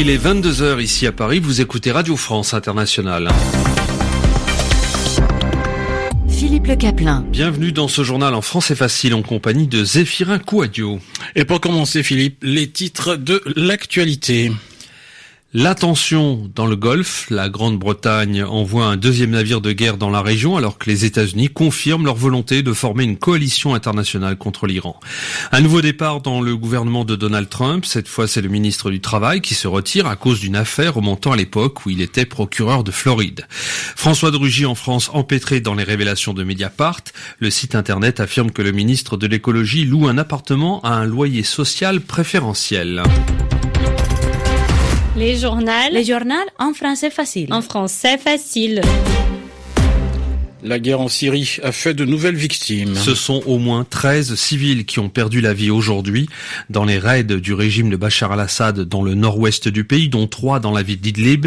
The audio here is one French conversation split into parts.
Il est 22h ici à Paris, vous écoutez Radio France Internationale. Philippe Le Caplin. Bienvenue dans ce journal en français facile en compagnie de Zéphirin Kouadio. Et pour commencer Philippe, les titres de l'actualité. La tension dans le Golfe, la Grande-Bretagne envoie un deuxième navire de guerre dans la région alors que les États-Unis confirment leur volonté de former une coalition internationale contre l'Iran. Un nouveau départ dans le gouvernement de Donald Trump, cette fois c'est le ministre du Travail qui se retire à cause d'une affaire remontant à l'époque où il était procureur de Floride. François de Rugy en France empêtré dans les révélations de Mediapart, le site internet affirme que le ministre de l'écologie loue un appartement à un loyer social préférentiel. Les journaux. Les journaux en français facile. En français facile. La guerre en Syrie a fait de nouvelles victimes. Ce sont au moins 13 civils qui ont perdu la vie aujourd'hui dans les raids du régime de Bachar al-Assad dans le nord-ouest du pays, dont trois dans la ville d'Idlib.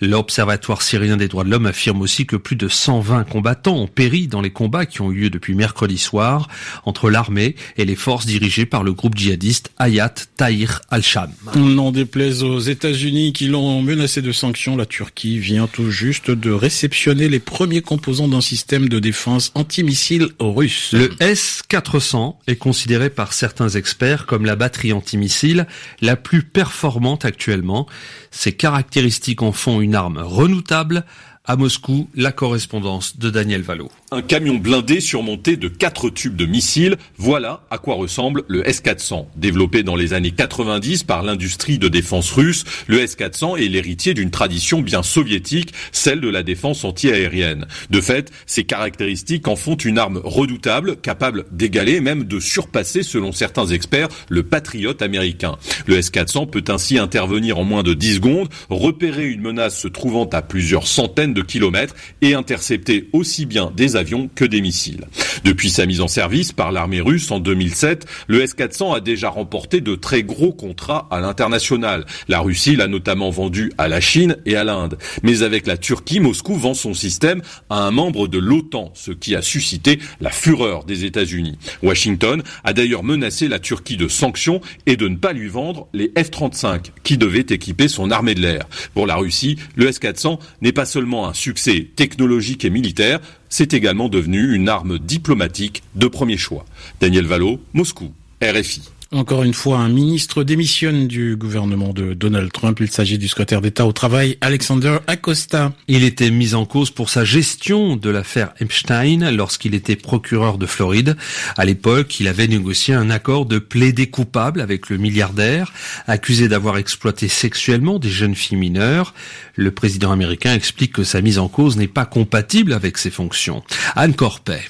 L'Observatoire syrien des droits de l'homme affirme aussi que plus de 120 combattants ont péri dans les combats qui ont eu lieu depuis mercredi soir entre l'armée et les forces dirigées par le groupe djihadiste Hayat Tahrir al-Sham. Non déplaise aux États-Unis qui l'ont menacé de sanctions, la Turquie vient tout juste de réceptionner les premiers composants d'un de défense antimissile russe. Le S-400 est considéré par certains experts comme la batterie antimissile la plus performante actuellement. Ses caractéristiques en font une arme redoutable à Moscou, la correspondance de Daniel Valo. Un camion blindé surmonté de quatre tubes de missiles, voilà à quoi ressemble le S-400. Développé dans les années 90 par l'industrie de défense russe, le S-400 est l'héritier d'une tradition bien soviétique, celle de la défense antiaérienne. De fait, ses caractéristiques en font une arme redoutable, capable d'égaler, même de surpasser, selon certains experts, le Patriot américain. Le S-400 peut ainsi intervenir en moins de 10 secondes, repérer une menace se trouvant à plusieurs centaines de kilomètres et intercepter aussi bien des avions que des missiles. Depuis sa mise en service par l'armée russe en 2007, le S-400 a déjà remporté de très gros contrats à l'international. La Russie l'a notamment vendu à la Chine et à l'Inde. Mais avec la Turquie, Moscou vend son système à un membre de l'OTAN, ce qui a suscité la fureur des États-Unis. Washington a d'ailleurs menacé la Turquie de sanctions et de ne pas lui vendre les F-35 qui devaient équiper son armée de l'air. Pour la Russie, le S-400 n'est pas seulement un succès technologique et militaire, c'est également devenu une arme diplomatique de premier choix. Daniel Valo, Moscou, RFI. Encore une fois, un ministre démissionne du gouvernement de Donald Trump. Il s'agit du secrétaire d'État au travail, Alexander Acosta. Il était mis en cause pour sa gestion de l'affaire Epstein lorsqu'il était procureur de Floride. À l'époque, il avait négocié un accord de plaider coupable avec le milliardaire, accusé d'avoir exploité sexuellement des jeunes filles mineures. Le président américain explique que sa mise en cause n'est pas compatible avec ses fonctions. Anne Corpet.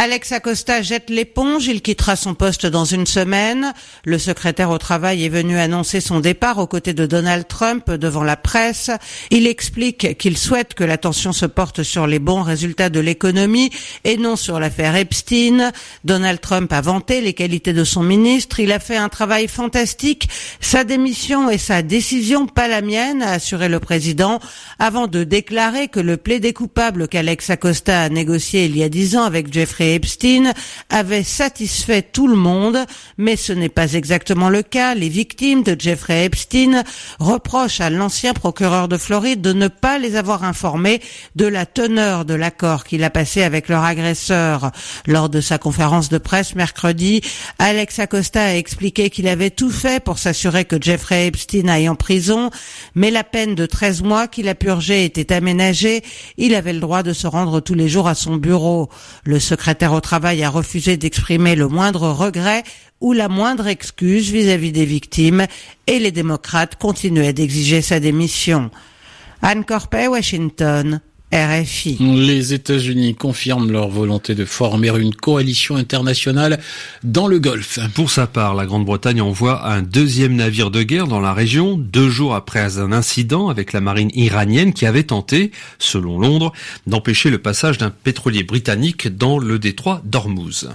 Alex Acosta jette l'éponge, il quittera son poste dans une semaine. Le secrétaire au travail est venu annoncer son départ aux côtés de Donald Trump devant la presse. Il explique qu'il souhaite que l'attention se porte sur les bons résultats de l'économie et non sur l'affaire Epstein. Donald Trump a vanté les qualités de son ministre. Il a fait un travail fantastique. Sa démission et sa décision, pas la mienne, a assuré le président, avant de déclarer que le plaidé coupable qu'Alex Acosta a négocié il y a dix ans avec Jeffrey Epstein avait satisfait tout le monde, mais ce n'est pas exactement le cas. Les victimes de Jeffrey Epstein reprochent à l'ancien procureur de Floride de ne pas les avoir informés de la teneur de l'accord qu'il a passé avec leur agresseur. Lors de sa conférence de presse mercredi, Alex Acosta a expliqué qu'il avait tout fait pour s'assurer que Jeffrey Epstein aille en prison, mais la peine de 13 mois qu'il a purgée était aménagée. Il avait le droit de se rendre tous les jours à son bureau. Le secrétaire au travail a refusé d'exprimer le moindre regret ou la moindre excuse vis-à-vis des victimes et les démocrates continuaient d'exiger sa démission. Anne Corpet, Washington. RFI. Les États-Unis confirment leur volonté de former une coalition internationale dans le Golfe. Pour sa part, la Grande-Bretagne envoie un deuxième navire de guerre dans la région, deux jours après un incident avec la marine iranienne qui avait tenté, selon Londres, d'empêcher le passage d'un pétrolier britannique dans le détroit d'Ormuz.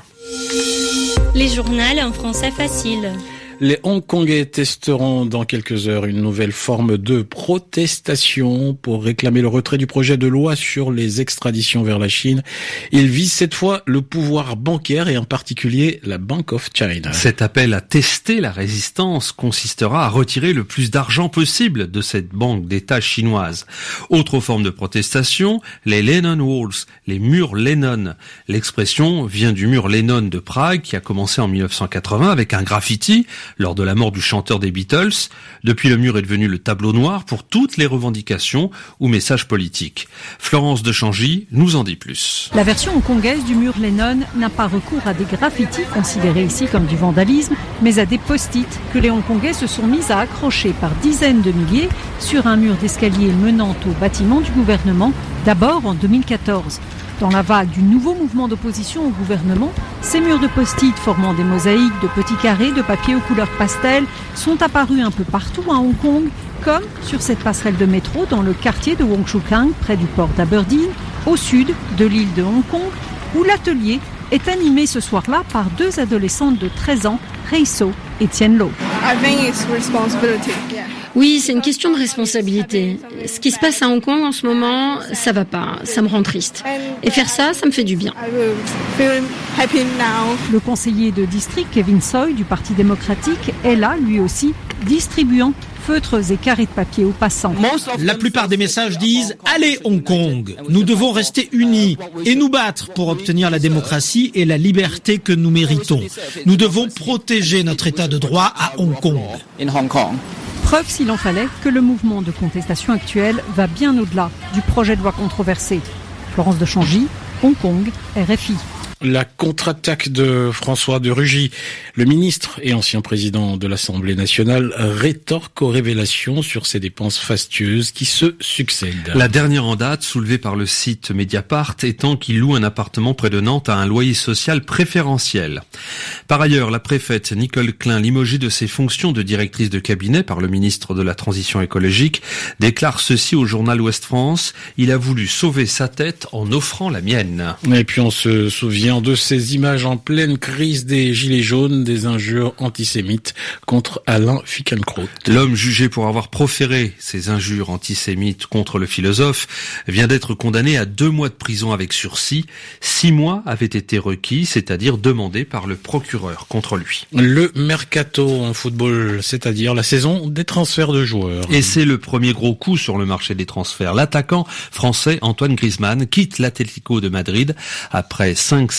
Les journaux en français facile. Les Hongkongais testeront dans quelques heures une nouvelle forme de protestation pour réclamer le retrait du projet de loi sur les extraditions vers la Chine. Ils visent cette fois le pouvoir bancaire et en particulier la Bank of China. Cet appel à tester la résistance consistera à retirer le plus d'argent possible de cette banque d'État chinoise. Autre forme de protestation, les Lennon Walls, les murs Lennon. L'expression vient du mur Lennon de Prague qui a commencé en 1980 avec un graffiti lors de la mort du chanteur des Beatles. Depuis, le mur est devenu le tableau noir pour toutes les revendications ou messages politiques. Florence de Changy nous en dit plus. La version hongkongaise du mur Lennon n'a pas recours à des graffitis considérés ici comme du vandalisme, mais à des post-it que les Hongkongais se sont mis à accrocher par dizaines de milliers sur un mur d'escalier menant au bâtiment du gouvernement, d'abord en 2014. Dans la vague du nouveau mouvement d'opposition au gouvernement, ces murs de post-it formant des mosaïques de petits carrés de papier aux couleurs pastel sont apparus un peu partout à Hong Kong, comme sur cette passerelle de métro dans le quartier de Wong Chuk Kang, près du port d'Aberdeen, au sud de l'île de Hong Kong, où l'atelier est animé ce soir-là par deux adolescentes de 13 ans, Reiso et Tien Lo. Oui, c'est une question de responsabilité. Ce qui se passe à Hong Kong en ce moment, ça va pas, ça me rend triste. Et faire ça, ça me fait du bien. Le conseiller de district Kevin Soy du Parti démocratique est là, lui aussi, distribuant feutres et carrés de papier aux passants. La plupart des messages disent Allez Hong Kong, nous devons rester unis et nous battre pour obtenir la démocratie et la liberté que nous méritons. Nous devons protéger notre état de droit à Hong Kong. Preuve, s'il en fallait, que le mouvement de contestation actuel va bien au-delà du projet de loi controversé. Florence de Changy, Hong Kong, RFI. La contre-attaque de François de Rugy, le ministre et ancien président de l'Assemblée nationale, rétorque aux révélations sur ces dépenses fastueuses qui se succèdent. La dernière en date, soulevée par le site Mediapart, étant qu'il loue un appartement près de Nantes à un loyer social préférentiel. Par ailleurs, la préfète Nicole Klein, limogée de ses fonctions de directrice de cabinet par le ministre de la Transition écologique, déclare ceci au journal Ouest France. Il a voulu sauver sa tête en offrant la mienne. Et puis on se souvient de ces images en pleine crise des Gilets jaunes, des injures antisémites contre Alain Fickenkraut. L'homme jugé pour avoir proféré ces injures antisémites contre le philosophe vient d'être condamné à deux mois de prison avec sursis. Six mois avaient été requis, c'est-à-dire demandés par le procureur contre lui. Le mercato en football, c'est-à-dire la saison des transferts de joueurs. Et c'est le premier gros coup sur le marché des transferts. L'attaquant français Antoine Griezmann quitte l'Atlético de Madrid après cinq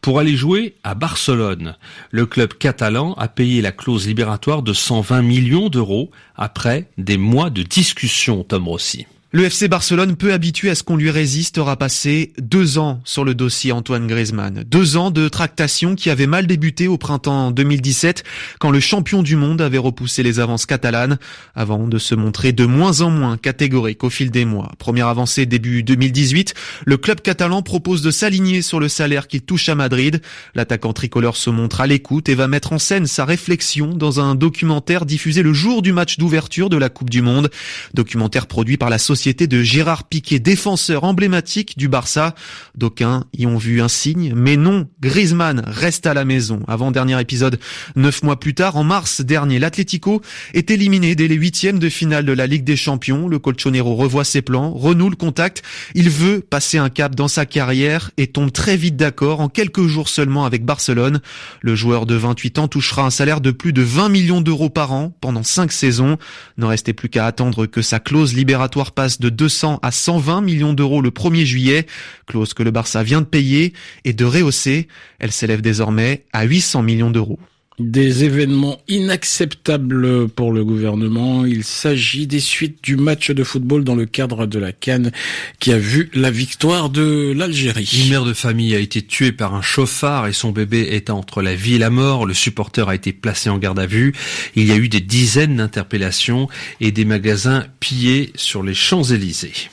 pour aller jouer à Barcelone. Le club catalan a payé la clause libératoire de 120 millions d'euros après des mois de discussion, Tom Rossi. Le FC Barcelone, peu habitué à ce qu'on lui résiste, aura passé deux ans sur le dossier Antoine Griezmann. Deux ans de tractation qui avaient mal débuté au printemps 2017, quand le champion du monde avait repoussé les avances catalanes, avant de se montrer de moins en moins catégorique au fil des mois. Première avancée début 2018, le club catalan propose de s'aligner sur le salaire qu'il touche à Madrid. L'attaquant tricolore se montre à l'écoute et va mettre en scène sa réflexion dans un documentaire diffusé le jour du match d'ouverture de la Coupe du Monde. Documentaire produit par la société société de Gérard Piquet, défenseur emblématique du Barça. D'aucuns y ont vu un signe, mais non, Griezmann reste à la maison. Avant-dernier épisode, neuf mois plus tard, en mars dernier, l'Atlético est éliminé dès les huitièmes de finale de la Ligue des Champions. Le Colchonero revoit ses plans, renoue le contact. Il veut passer un cap dans sa carrière et tombe très vite d'accord en quelques jours seulement avec Barcelone. Le joueur de 28 ans touchera un salaire de plus de 20 millions d'euros par an pendant cinq saisons. Ne restait plus qu'à attendre que sa clause libératoire de 200 à 120 millions d'euros le 1er juillet, clause que le Barça vient de payer et de rehausser. Elle s'élève désormais à 800 millions d'euros. Des événements inacceptables pour le gouvernement. Il s'agit des suites du match de football dans le cadre de la Cannes qui a vu la victoire de l'Algérie. Une mère de famille a été tuée par un chauffard et son bébé est entre la vie et la mort. Le supporter a été placé en garde à vue. Il y a eu des dizaines d'interpellations et des magasins pillés sur les Champs-Élysées.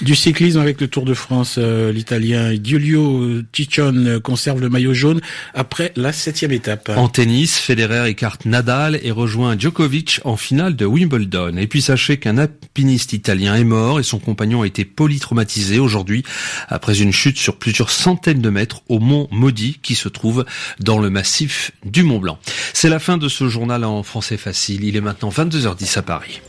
Du cyclisme avec le Tour de France, euh, l'Italien Giulio Ciccione conserve le maillot jaune après la septième étape. En tennis, Federer écarte Nadal et rejoint Djokovic en finale de Wimbledon. Et puis sachez qu'un alpiniste italien est mort et son compagnon a été polytraumatisé aujourd'hui après une chute sur plusieurs centaines de mètres au mont Maudit qui se trouve dans le massif du Mont Blanc. C'est la fin de ce journal en français facile. Il est maintenant 22h10 à Paris.